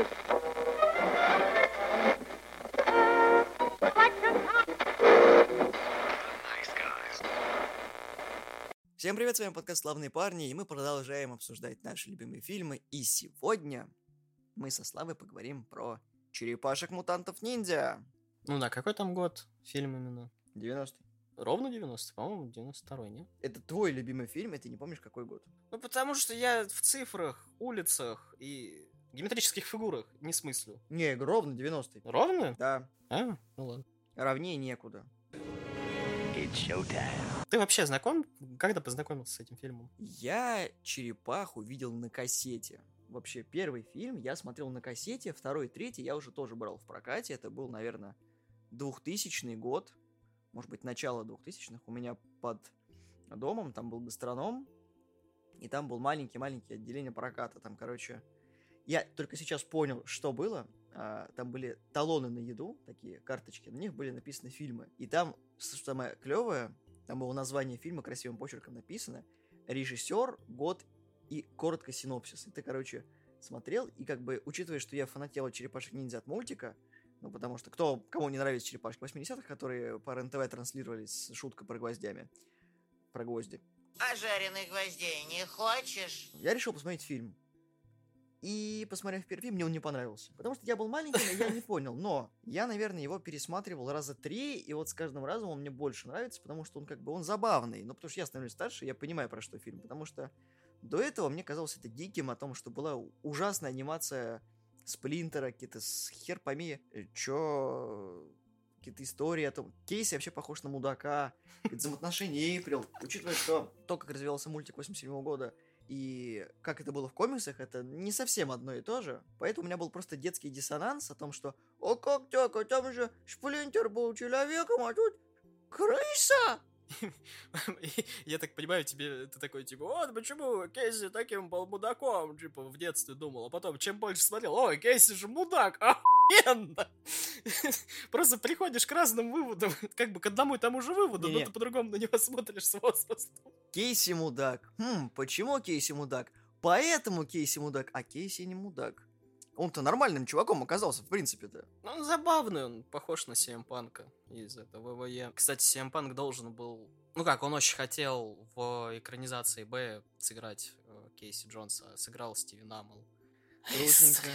Serious. Всем привет, с вами подкаст «Славные парни», и мы продолжаем обсуждать наши любимые фильмы. И сегодня мы со Славой поговорим про «Черепашек-мутантов-ниндзя». Ну да, какой там год фильм именно? 90 Ровно 90 по-моему, 92-й, нет? Это твой любимый фильм, и ты не помнишь, какой год. Ну, потому что я в цифрах, улицах и геометрических фигурах не смыслю. Не, ровно 90 Ровно? Да, А, ну ладно. ровнее некуда. Ты вообще знаком? Когда познакомился с этим фильмом? Я «Черепаху» видел на кассете. Вообще, первый фильм я смотрел на кассете, второй, третий я уже тоже брал в прокате. Это был, наверное, 2000 год, может быть, начало 2000-х. У меня под домом там был гастроном, и там был маленький-маленький отделение проката. Там, короче, я только сейчас понял, что было. А, Там были талоны на еду, такие карточки, на них были написаны фильмы. И там, что самое клевое, там было название фильма красивым почерком написано, режиссер, год и коротко синопсис. И ты, короче, смотрел, и как бы, учитывая, что я фанател от черепашек ниндзя от мультика, ну, потому что кто, кому не нравится черепашки 80-х, которые по РНТВ транслировались с шуткой про гвоздями, про гвозди. А жареных гвоздей не хочешь? Я решил посмотреть фильм. И, посмотрев фильм, мне он не понравился. Потому что я был маленький, и я не понял. Но я, наверное, его пересматривал раза три, и вот с каждым разом он мне больше нравится, потому что он как бы, он забавный. Ну, потому что я становлюсь старше, я понимаю, про что фильм. Потому что до этого мне казалось это диким, о том, что была ужасная анимация Сплинтера, какие-то с хер пойми, э, чё, какие-то истории о том. Кейси вообще похож на мудака, какие-то взаимоотношения Эйприл. Учитывая, что то, как развивался мультик 87 года, и как это было в комиксах, это не совсем одно и то же. Поэтому у меня был просто детский диссонанс о том, что «О, как так, а там же Сплинтер был человеком, а тут крыса!» Я так понимаю, тебе ты такой, типа, вот почему Кейси таким был мудаком, типа, в детстве думал, а потом, чем больше смотрел, ой, Кейси же мудак, охуенно! Просто приходишь к разным выводам, как бы к одному и тому же выводу, но ты по-другому на него смотришь с возрастом. Кейси мудак. Хм, почему Кейси мудак? Поэтому Кейси мудак, а Кейси не мудак. Он-то нормальным чуваком оказался, в принципе-то. Ну, он забавный, он похож на CM Панка из этого ВВЕ. Кстати, CM Панк должен был... Ну как, он очень хотел в экранизации Б сыграть э, Кейси Джонса, а сыграл Стивен. Грустненько.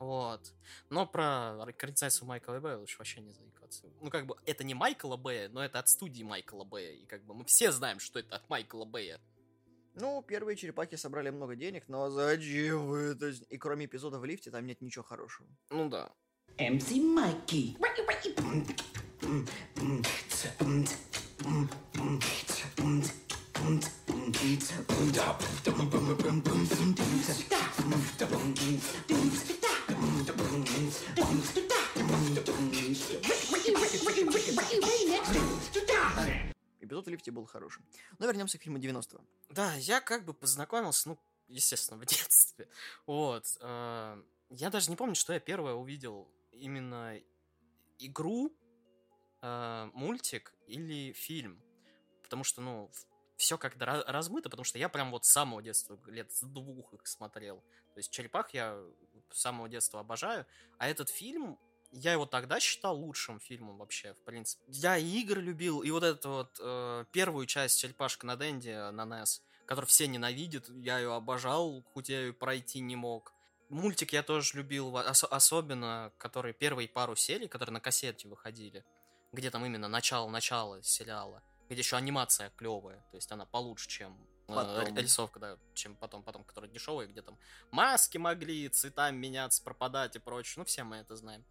Вот. Но про экранизацию Майкла Б лучше вообще не заикаться. Ну, как бы, это не Майкла Б, но это от студии Майкла Б. И как бы мы все знаем, что это от Майкла Б. Ну, первые черепахи собрали много денег, но зачем вы это... И кроме эпизода в лифте, там нет ничего хорошего. Ну да. MC Mikey. Эпизод в лифте был хорошим. Но вернемся к фильму 90-го. Да, я как бы познакомился, ну, естественно, в детстве. Вот. э, Я даже не помню, что я первое увидел. Именно игру, э, мультик или фильм. Потому что, ну, все как-то ра- размыто, потому что я прям вот с самого детства, лет с двух их смотрел. То есть «Черепах» я с самого детства обожаю. А этот фильм, я его тогда считал лучшим фильмом вообще, в принципе. Я и игры любил, и вот эту вот э, первую часть «Черепашка на Денде» на NES, которую все ненавидят, я ее обожал, хоть я ее пройти не мог. Мультик я тоже любил, ос- особенно, которые первые пару серий, которые на кассете выходили, где там именно начало-начало сериала, где еще анимация клевая, то есть она получше, чем э, Потом. рисовка, да, чем потом, потом, которая дешевая, где там маски могли цветами меняться, пропадать и прочее, ну все мы это знаем.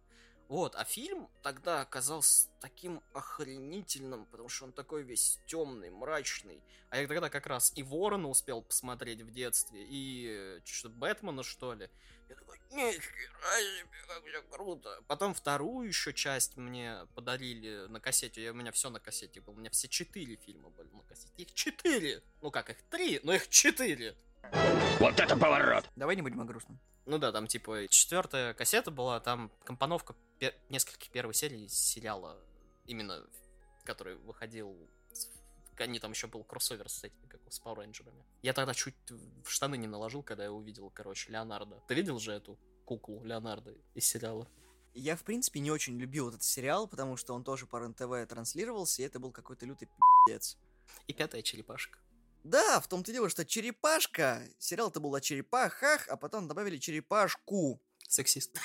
Вот, а фильм тогда оказался таким охренительным, потому что он такой весь темный, мрачный. А я тогда как раз и Ворона успел посмотреть в детстве, и что Бэтмена, что ли. Я такой, нихера себе, как все круто. Потом вторую еще часть мне подарили на кассете. Я, у меня все на кассете было. У меня все четыре фильма были на кассете. Их четыре! Ну как, их три, но их четыре! Давай не будем о грустном. Ну да, там типа четвертая кассета была, там компоновка пе- нескольких первых серий сериала, именно который выходил. Они там еще был кроссовер с этими, как с Power Rangers. Я тогда чуть в штаны не наложил, когда я увидел, короче, Леонардо. Ты видел же эту куклу Леонардо из сериала. Я, в принципе, не очень любил этот сериал, потому что он тоже по РЕН-ТВ транслировался, и это был какой-то лютый пи***ц. И пятая черепашка. Да, в том-то и дело, что черепашка, сериал-то был о черепахах, а потом добавили черепашку. Сексист.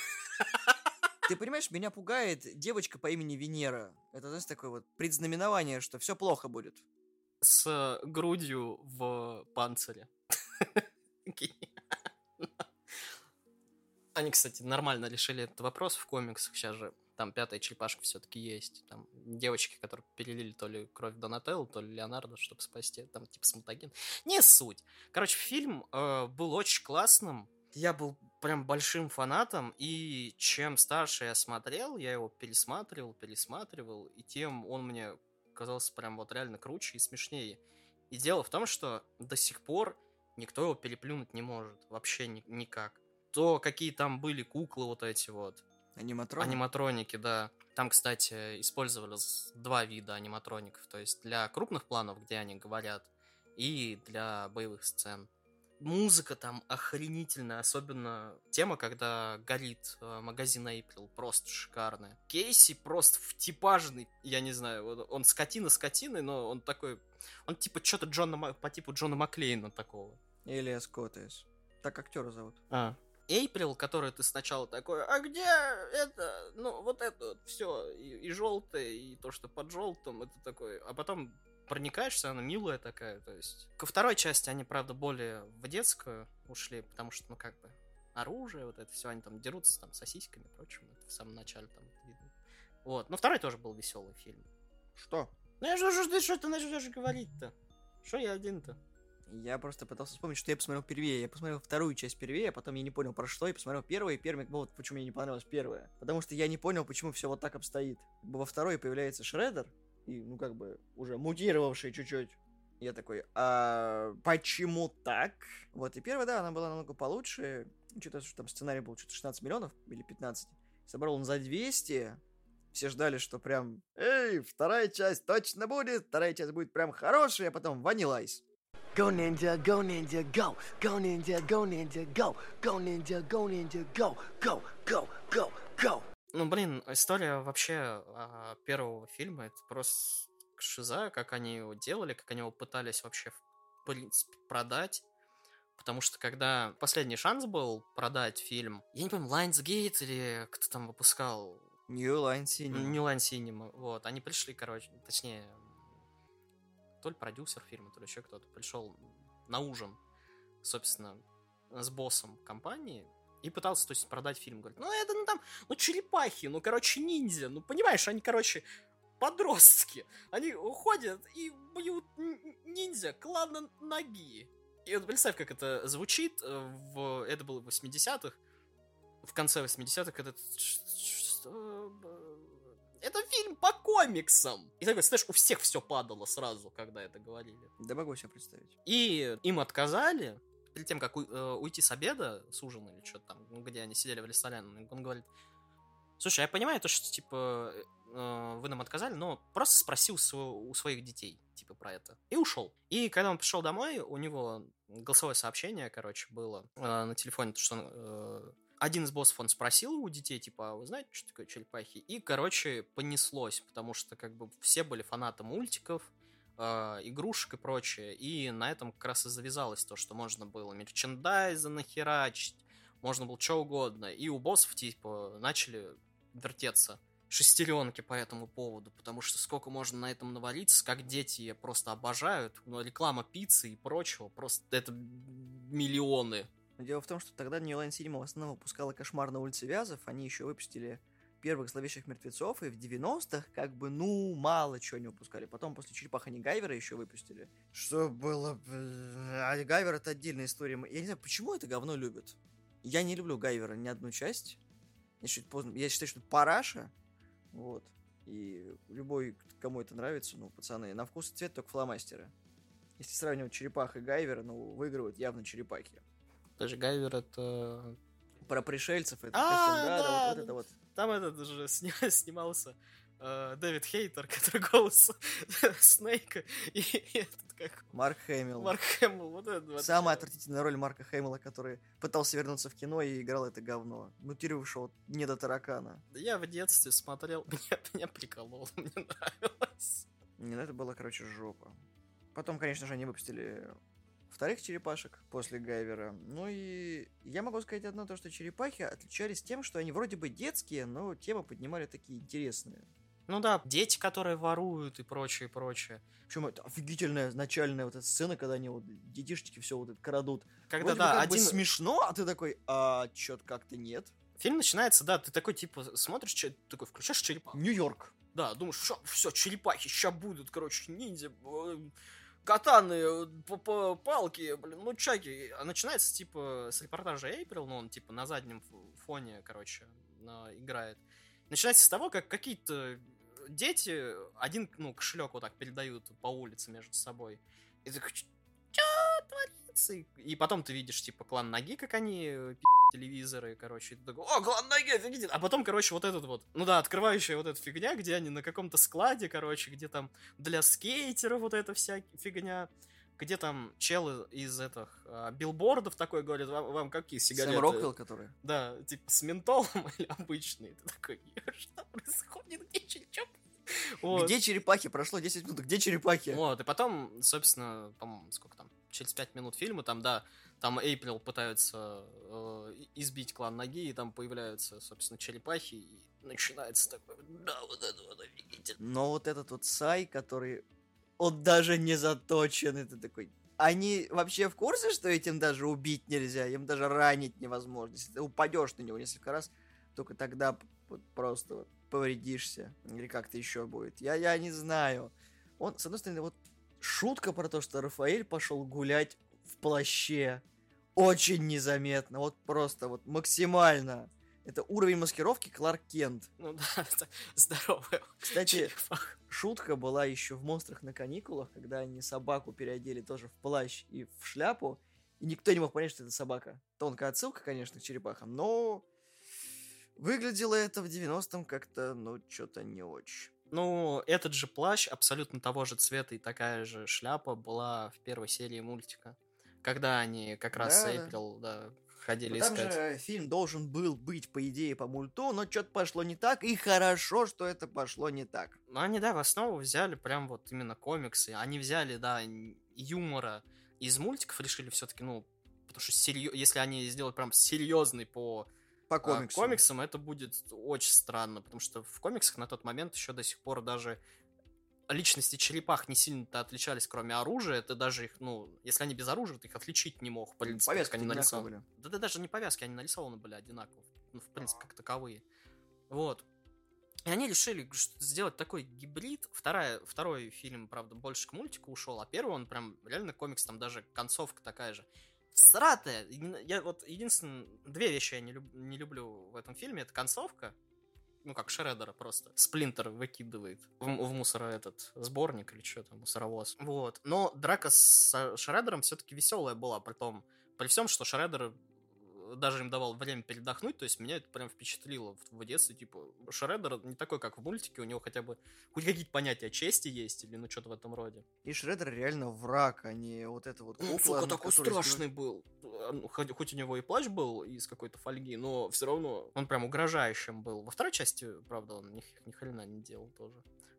Ты понимаешь, меня пугает девочка по имени Венера. Это, знаешь, такое вот предзнаменование, что все плохо будет. С грудью в панцире. Они, кстати, нормально решили этот вопрос в комиксах. Сейчас же там пятая черепашка все-таки есть. Там девочки, которые перелили то ли кровь Донателло, то ли Леонардо, чтобы спасти, там типа смутаген. Не суть. Короче, фильм э, был очень классным. Я был прям большим фанатом, и чем старше я смотрел, я его пересматривал, пересматривал, и тем он мне казался прям вот реально круче и смешнее. И дело в том, что до сих пор никто его переплюнуть не может. Вообще ни- никак. То, какие там были куклы вот эти вот, Аниматрон? Аниматроники, да. Там, кстати, использовались два вида аниматроников. То есть для крупных планов, где они говорят, и для боевых сцен. Музыка там охренительная, особенно тема, когда горит э, магазин April, просто шикарная. Кейси просто втипажный, я не знаю, он скотина скотиной, но он такой, он типа что-то Джона, по типу Джона Маклейна такого. Элиас Котес. Так актера зовут. А. Эйприл, который ты сначала такой, а где это, ну, вот это вот все, и, и желтое, и то, что под желтым, это такой, а потом проникаешься, она милая такая, то есть. Ко второй части они, правда, более в детскую ушли, потому что, ну, как бы, оружие, вот это все, они там дерутся там сосисками и прочим, это в самом начале там видно. Вот, но второй тоже был веселый фильм. Что? Ну, я же, что ты начнешь говорить-то? Что я один-то? Я просто пытался вспомнить, что я посмотрел впервые. Я посмотрел вторую часть впервые, а потом я не понял про что, и посмотрел первую, и первый, вот почему мне не понравилась первая. Потому что я не понял, почему все вот так обстоит. Во второй появляется Шреддер, и, ну, как бы, уже мутировавший чуть-чуть. Я такой, а почему так? Вот, и первая, да, она была намного получше. Что-то, что там сценарий был что-то 16 миллионов или 15. Собрал он за 200. Все ждали, что прям, эй, вторая часть точно будет, вторая часть будет прям хорошая, а потом Ice. Go ninja, go ninja, go. Go ninja, go ninja, go. Go ninja, go ninja, go. Go, go, go, go. Ну, блин, история вообще а, первого фильма, это просто шиза, как они его делали, как они его пытались вообще, в принципе, продать. Потому что когда последний шанс был продать фильм, я не помню, Lionsgate или кто там выпускал, New Line Cinema. New Line Cinema, вот, они пришли, короче, точнее, то ли продюсер фильма, то ли еще кто-то пришел на ужин, собственно, с боссом компании, и пытался, то есть, продать фильм. Говорит, ну это, ну там, ну черепахи, ну, короче, ниндзя, ну, понимаешь, они, короче, подростки. Они уходят и бьют ниндзя клана ноги. И вот представь, как это звучит, э, в... это было в 80-х, в конце 80-х, этот... что, Это фильм по комиксам! И такой, знаешь, у всех все падало сразу, когда это говорили. Да могу себе представить. И им отказали, перед тем, как у- э, уйти с обеда, с ужина или что-то там, ну, где они сидели в ресторане, он говорит, слушай, я понимаю то, что, типа, э, вы нам отказали, но просто спросил сво- у своих детей, типа, про это. И ушел. И когда он пришел домой, у него голосовое сообщение, короче, было э, на телефоне, то, что он, э, один из боссов, он спросил у детей, типа, а вы знаете, что такое черепахи? И, короче, понеслось, потому что, как бы, все были фанаты мультиков, э, игрушек и прочее. И на этом как раз и завязалось то, что можно было мерчендайза нахерачить, можно было что угодно. И у боссов, типа, начали вертеться шестеренки по этому поводу, потому что сколько можно на этом навалиться, как дети просто обожают, ну, реклама пиццы и прочего, просто это миллионы. Но дело в том, что тогда New Line Cinema в основном выпускала «Кошмар на улице Вязов», они еще выпустили первых зловещих мертвецов, и в 90-х как бы, ну, мало чего не выпускали. Потом после «Черепаха Гайвера» еще выпустили. Что было... б- А Гайвер — это отдельная история. Я не знаю, почему это говно любят. Я не люблю Гайвера ни одну часть. Я считаю, поздно- я считаю, что это параша. Вот. И любой, кому это нравится, ну, пацаны, на вкус и цвет только фломастеры. Если сравнивать черепах и Гайвера, ну, выигрывают явно черепахи. Даже Гайвер это... Про пришельцев, это А, да, да, да, вот, вот это вот. Там этот же снимался э, Дэвид Хейтер, который голос Снейка, и, и этот как Марк Хэмилл. Марк Хэмилл, вот это вообще. Самая отвратительная роль Марка Хэмилла, который пытался вернуться в кино и играл это говно. Мутировавшего не до таракана. Я в детстве смотрел, меня, меня приколол, мне нравилось. Не, ну это было, короче, жопа. Потом, конечно же, они выпустили вторых черепашек после Гайвера. Ну и я могу сказать одно, то, что черепахи отличались тем, что они вроде бы детские, но темы поднимали такие интересные. Ну да, дети, которые воруют и прочее, прочее. Причем это офигительная начальная вот эта сцена, когда они вот детишечки все вот это крадут. Когда, Вроде бы да, бы один... смешно, а ты такой, а чё-то как-то нет. Фильм начинается, да, ты такой, типа, смотришь, че- такой, включаешь черепаху. Нью-Йорк. Да, думаешь, все, черепахи, ща будут, короче, ниндзя, катаны, э, палки, блин, ну чаки. А начинается, типа, с репортажа Эйприл, ну, он, типа, на заднем фоне, короче, играет. Начинается с того, как какие-то дети один, ну, кошелек вот так передают по улице между собой. И ты такой, что творится? И- И потом ты видишь, типа, клан Ноги, как они э, пи*** телевизоры, короче, и ты такой, о, Ноги, офигеть! А потом, короче, вот этот вот, ну да, открывающая вот эта фигня, где они на каком-то складе, короче, где там для скейтеров вот эта вся фигня, где там челы из этих а, билбордов такой говорят, вам, вам какие сигареты? Сэм Роквелл, который. Да, типа с ментолом или обычные. Ты такой, что происходит? Где чё?» Вот. Где черепахи? Прошло 10 минут, где черепахи? Вот, и потом, собственно, по-моему, сколько там, через 5 минут фильма, там, да, там Эйприл пытаются э, избить клан ноги, и там появляются, собственно, черепахи, и начинается такой, да, вот это вот офигительно. Но вот этот вот Сай, который... Он даже не заточен, это такой... Они вообще в курсе, что этим даже убить нельзя? Им даже ранить невозможно. Если ты упадешь на него несколько раз, только тогда вот просто вот повредишься. Или как-то еще будет. Я, я не знаю. Он, с одной стороны, вот шутка про то, что Рафаэль пошел гулять плаще. Очень незаметно. Вот просто вот максимально. Это уровень маскировки Кларк Кент. Ну да, это здоровая Кстати, шутка была еще в «Монстрах на каникулах», когда они собаку переодели тоже в плащ и в шляпу, и никто не мог понять, что это собака. Тонкая отсылка, конечно, к черепахам, но выглядело это в 90-м как-то, ну, что-то не очень. Ну, этот же плащ абсолютно того же цвета и такая же шляпа была в первой серии мультика. Когда они как раз Да, да. Эйприл, да, ходили Ну, Там искать. же фильм должен был быть, по идее, по мульту, но что-то пошло не так, и хорошо, что это пошло не так. Ну, они, да, в основу взяли прям вот именно комиксы. Они взяли, да, юмора из мультиков, решили все-таки, ну, потому что серьё- если они сделают прям серьезный по По а, комиксам. комиксам, это будет очень странно, потому что в комиксах на тот момент еще до сих пор даже личности черепах не сильно-то отличались, кроме оружия. Это даже их, ну, если они без оружия, ты их отличить не мог, в принципе, как Повязки они нарисованы. Да, да даже не повязки, они нарисованы были одинаково. Ну, в принципе, как таковые. Вот. И они решили сделать такой гибрид. Вторая, второй фильм, правда, больше к мультику ушел, а первый он прям реально комикс, там даже концовка такая же. Сратая! Я вот единственное, две вещи я не, люб- не люблю в этом фильме. Это концовка, ну как Шреддера просто. Сплинтер выкидывает в, в мусора этот сборник или что там, мусоровоз. Вот. Но драка с Шреддером все-таки веселая была, при том, при всем, что Шреддер э, даже им давал время передохнуть, то есть меня это прям впечатлило в, в детстве, типа, Шреддер не такой, как в мультике, у него хотя бы хоть какие-то понятия чести есть, или ну что-то в этом роде. И Шреддер реально враг, а не вот это вот Он, кукла, сука, на такой которой страшный был. А, ну, Хоть, хоть у него и плащ был из какой-то фольги, но все равно он прям угрожающим был. Во второй части, правда, он ни, ни хрена не делал тоже.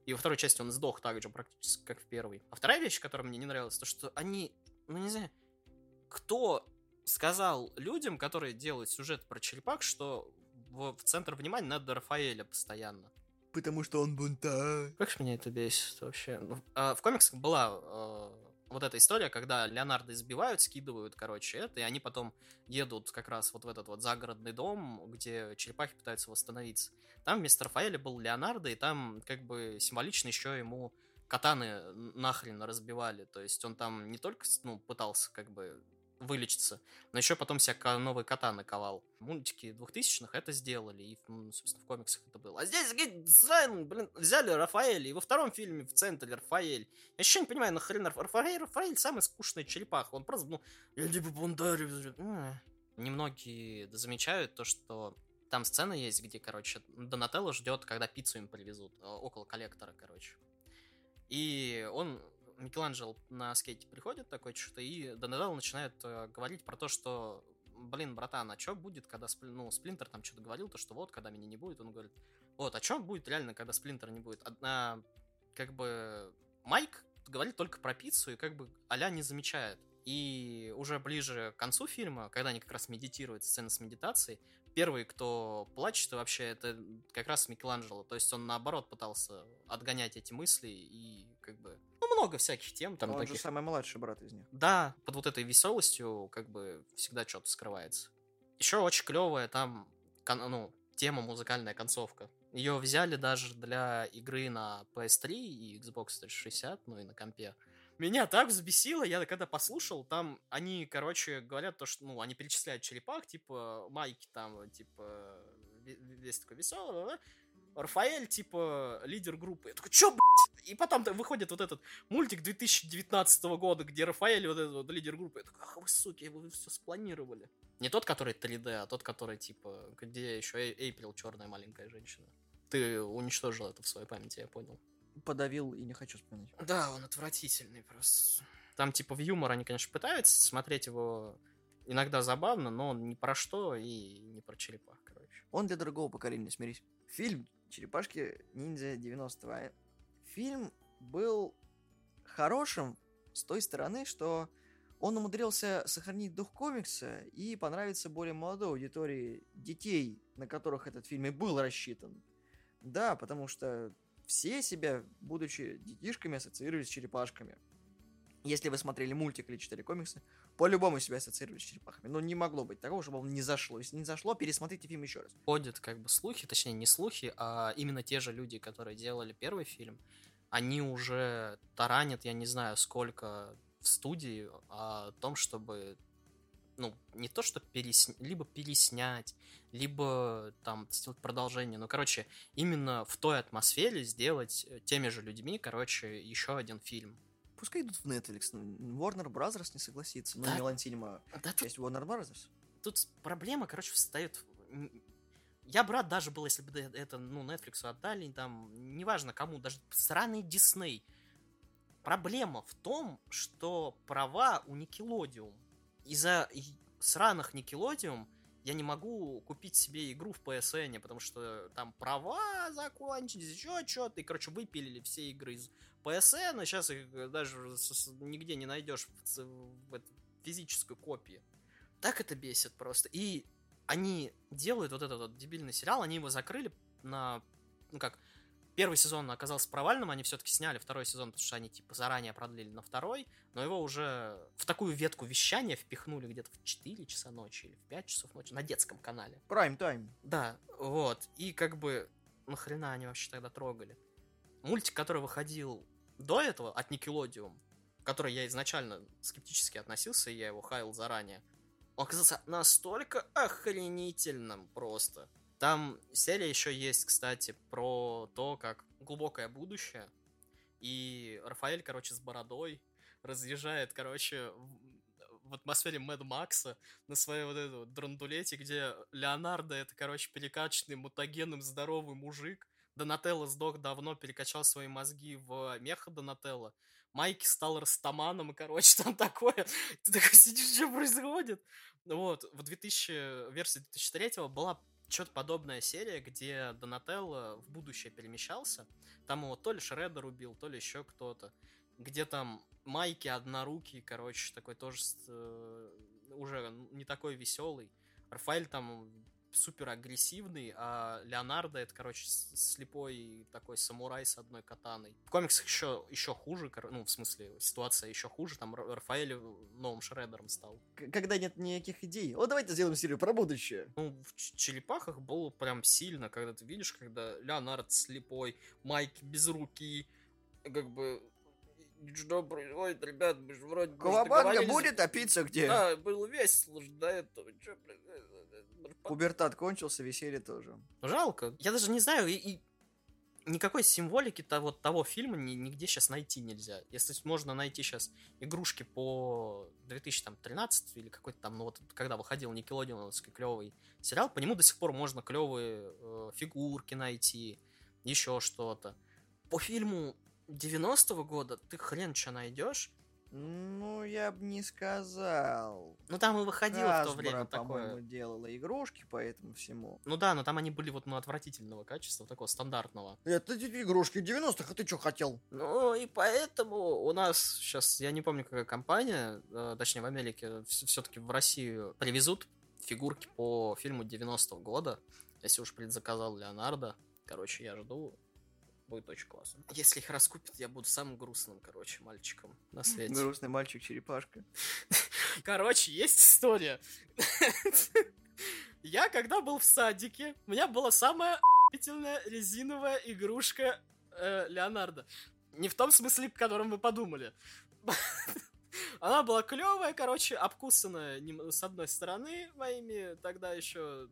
И во второй части он сдох так же практически, как в первой. А вторая вещь, которая мне не нравилась, то что они, ну не знаю, кто сказал людям, которые делают сюжет про черепах, что в, в центр внимания надо Рафаэля постоянно. Потому что он бунтарь. Как ж меня это бесит вообще. Ну, а, В комиксах была э, вот эта история, когда Леонардо избивают, скидывают, короче, это, и они потом едут как раз вот в этот вот загородный дом, где черепахи пытаются восстановиться. Там вместо Рафаэля был Леонардо, и там как бы символично еще ему катаны нахрен разбивали. То есть он там не только ну, пытался как бы вылечиться, но еще потом себя ка- новые катаны ковал. Мультики 2000-х это сделали, и, ну, собственно, в комиксах это было. А здесь, сраный, блин, взяли Рафаэля, и во втором фильме в центре Рафаэль. Я еще не понимаю, нахрен Раф- Рафаэль, Рафаэль самый скучный черепаха. Он просто, ну, я типа бунтарь. М. Немногие замечают то, что там сцена есть, где, короче, Донателло ждет, когда пиццу им привезут, э, около коллектора, короче. И он Микеланджело на скейте приходит такой что-то, и Донателло начинает э, говорить про то, что, блин, братан, а что будет, когда Спли- ну, Сплинтер там что-то говорил, то что вот, когда меня не будет, он говорит, вот, а что будет реально, когда Сплинтер не будет? Одна, как бы, Майк говорит только про пиццу и как бы аля не замечает. И уже ближе к концу фильма, когда они как раз медитируют, сцена с медитацией, первый, кто плачет вообще, это как раз Микеланджело. То есть он наоборот пытался отгонять эти мысли и как бы... Много всяких тем там Он таких. же самый младший брат из них. Да, под вот этой веселостью как бы всегда что-то скрывается. Еще очень клевая там, ну, тема музыкальная концовка. Ее взяли даже для игры на PS3 и Xbox 360, ну и на компе. Меня так взбесило, я когда послушал, там они, короче, говорят то, что, ну, они перечисляют черепах, типа, Майки там, типа, ве- весь такой веселый, Рафаэль, типа, лидер группы. Я такой, чё, блядь? И потом выходит вот этот мультик 2019 года, где Рафаэль, вот этот вот лидер группы. Я такой, ах вы, суки, вы все спланировали. Не тот, который 3D, а тот, который, типа, где еще Эйприл, черная маленькая женщина. Ты уничтожил это в своей памяти, я понял. Подавил и не хочу вспоминать. Да, он отвратительный просто. Там, типа, в юмор они, конечно, пытаются смотреть его иногда забавно, но он ни про что и не про черепах, короче. Он для другого поколения, смирись. Фильм «Черепашки ниндзя 90-го». Фильм был хорошим с той стороны, что он умудрился сохранить дух комикса и понравиться более молодой аудитории детей, на которых этот фильм и был рассчитан. Да, потому что все себя, будучи детишками, ассоциировали с черепашками. Если вы смотрели мультик или читали комиксы, по-любому себя ассоциировали с черепахами. Но не могло быть такого, чтобы вам не зашло. Если не зашло, пересмотрите фильм еще раз. ходят как бы слухи, точнее не слухи, а именно те же люди, которые делали первый фильм, они уже таранят, я не знаю, сколько в студии о том, чтобы ну, не то, что пересня... либо переснять, либо там сделать продолжение. Ну, короче, именно в той атмосфере сделать э, теми же людьми, короче, еще один фильм. Пускай идут в Netflix. ну, Warner Brothers не согласится. Ну, Да. не Да тут часть Warner Brothers. тут проблема, короче, встает. Я бы рад даже был, если бы это, ну, Netflix отдали, там, неважно кому, даже сраный Дисней. Проблема в том, что права у Nickelodeon. Из-за сраных Nickelodeon я не могу купить себе игру в PSN, потому что там права закончились, еще что-то, и, короче, выпилили все игры из PSN, и сейчас их даже с- с- нигде не найдешь в, в этой физической копии. Так это бесит просто. И они делают вот этот вот дебильный сериал, они его закрыли на, ну как, первый сезон оказался провальным, они все-таки сняли второй сезон, потому что они типа заранее продлили на второй, но его уже в такую ветку вещания впихнули где-то в 4 часа ночи или в 5 часов ночи на детском канале. Prime Time. Да, вот. И как бы нахрена они вообще тогда трогали? Мультик, который выходил до этого от Nickelodeon, к который я изначально скептически относился, и я его хаял заранее, он оказался настолько охренительным просто. Там серия еще есть, кстати, про то, как глубокое будущее. И Рафаэль, короче, с бородой разъезжает, короче, в- атмосфере Мэд Макса на своей вот этой вот драндулете, где Леонардо это, короче, перекачанный мутагенным здоровый мужик. Донателло сдох давно, перекачал свои мозги в меха Донателло. Майки стал растаманом, и, короче, там такое. Ты такой сидишь, что происходит? Вот, в 2000, версии 2003 была что-то подобная серия, где Донателло в будущее перемещался. Там его то ли Шреддер убил, то ли еще кто-то. Где там Майки однорукий, короче, такой тоже э, уже не такой веселый. Рафаэль там супер агрессивный, а Леонардо это, короче, слепой такой самурай с одной катаной. В комиксах еще, еще хуже, ну, в смысле, ситуация еще хуже, там Ра- Рафаэль новым Шреддером стал. Когда нет никаких идей. О, давайте сделаем серию про будущее. Ну, в Черепахах было прям сильно, когда ты видишь, когда Леонард слепой, Майк без руки, как бы... Что происходит, ребят, мы же вроде Колобанга будет, а пицца где? Да, было весело же до этого. Э, Пубертат кончился, веселье тоже. Жалко. Я даже не знаю, и, и никакой символики того, того фильма ни- нигде сейчас найти нельзя. Если можно найти сейчас игрушки по 2013 или какой-то там, ну вот когда выходил Никелодеоновский клевый сериал, по нему до сих пор можно клевые э, фигурки найти, еще что-то. По фильму 90-го года ты хрен что найдешь. Ну, я бы не сказал. Ну там и выходило в то Hasbro, время по-моему, такое. делала игрушки по этому всему. Ну да, но там они были вот ну отвратительного качества, такого стандартного. Это игрушки 90-х, а ты что хотел? Ну и поэтому у нас сейчас, я не помню, какая компания, э, точнее в Америке, все-таки в Россию привезут фигурки по фильму 90-го года. Если уж предзаказал Леонардо, короче, я жду. Будет очень классно. Если их раскупят, я буду самым грустным, короче, мальчиком на свете. Грустный мальчик-черепашка. Короче, есть история. Я когда был в садике, у меня была самая охуительная резиновая игрушка э, Леонардо. Не в том смысле, в котором вы подумали. Она была клевая, короче, обкусанная с одной стороны моими тогда еще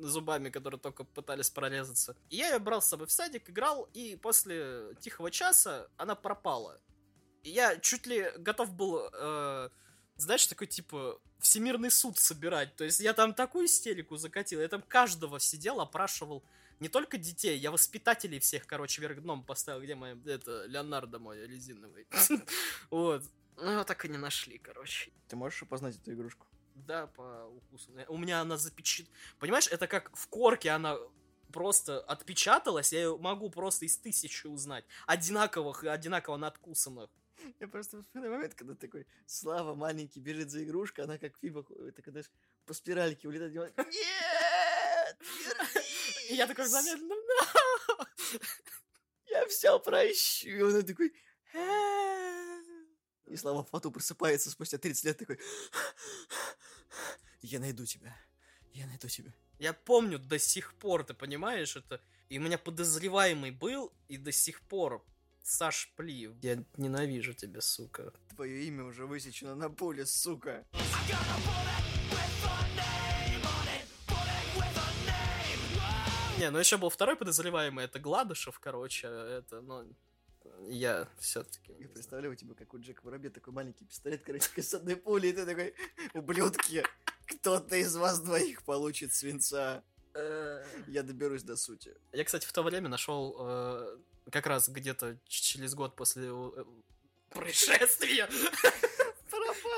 зубами, которые только пытались прорезаться. И я ее брал с собой в садик, играл, и после тихого часа она пропала. И я чуть ли готов был, э, знаешь, такой типа всемирный суд собирать. То есть я там такую истерику закатил, я там каждого сидел, опрашивал не только детей, я воспитателей всех, короче, вверх дном поставил, где мой, это, Леонардо мой резиновый. Вот. Ну, так и не нашли, короче. Ты можешь опознать эту игрушку? Да, по укусу. У меня она запечат... Понимаешь, это как в корке она просто отпечаталась, я ее могу просто из тысячи узнать. Одинаковых и одинаково надкусанных. Я просто вспоминаю момент, когда такой Слава маленький бежит за игрушкой, она как в фильмах, э, так, знаешь, по спиральке улетает. Нет! И я такой в замедленном... Я все прощу. И он такой... И Слава поту просыпается спустя 30 лет такой... Я найду тебя. Я найду тебя. Я помню до сих пор, ты понимаешь, это... И у меня подозреваемый был, и до сих пор Саш Плиев. Я ненавижу тебя, сука. Твое имя уже высечено на поле, сука. Не, ну еще был второй подозреваемый, это Гладышев, короче, это, ну, я все-таки. Я представляю тебе, как у Джека Воробья такой маленький пистолет, короче, с одной пулей, и ты такой, ублюдки, кто-то из вас двоих получит свинца. Я доберусь до сути. Я, кстати, в то время нашел э, как раз где-то через год после э, происшествия,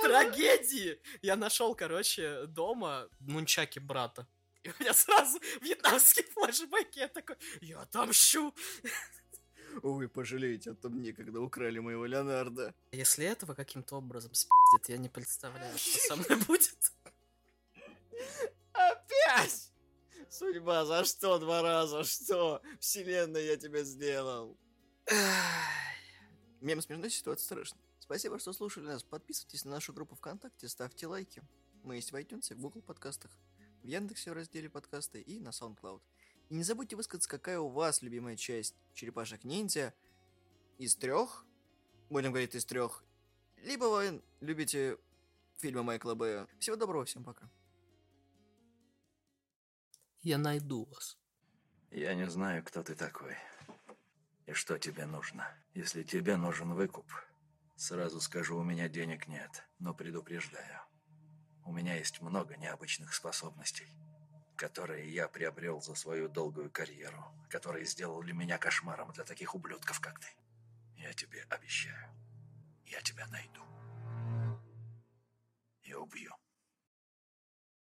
трагедии, я нашел, короче, дома нунчаки брата. И у меня сразу вьетнамские флешбеки, я такой, я отомщу. Вы пожалеете о том дне, когда украли моего Леонардо. Если этого каким-то образом спиздят, я не представляю, что со мной будет. Опять! Судьба, за что два раза? Что? Вселенная, я тебя сделал. Мем смешной ситуация страшно. Спасибо, что слушали нас. Подписывайтесь на нашу группу ВКонтакте, ставьте лайки. Мы есть в iTunes, в Google подкастах, в Яндексе в разделе подкасты и на SoundCloud. И не забудьте высказаться, какая у вас любимая часть черепашек ниндзя из трех, будем говорить из трех, либо вы любите фильмы Майкла Бэя. Всего доброго, всем пока. Я найду вас. Я не знаю, кто ты такой. И что тебе нужно. Если тебе нужен выкуп, сразу скажу, у меня денег нет, но предупреждаю. У меня есть много необычных способностей, которые я приобрел за свою долгую карьеру, которые сделали меня кошмаром для таких ублюдков, как ты. Я тебе обещаю, я тебя найду. И убью.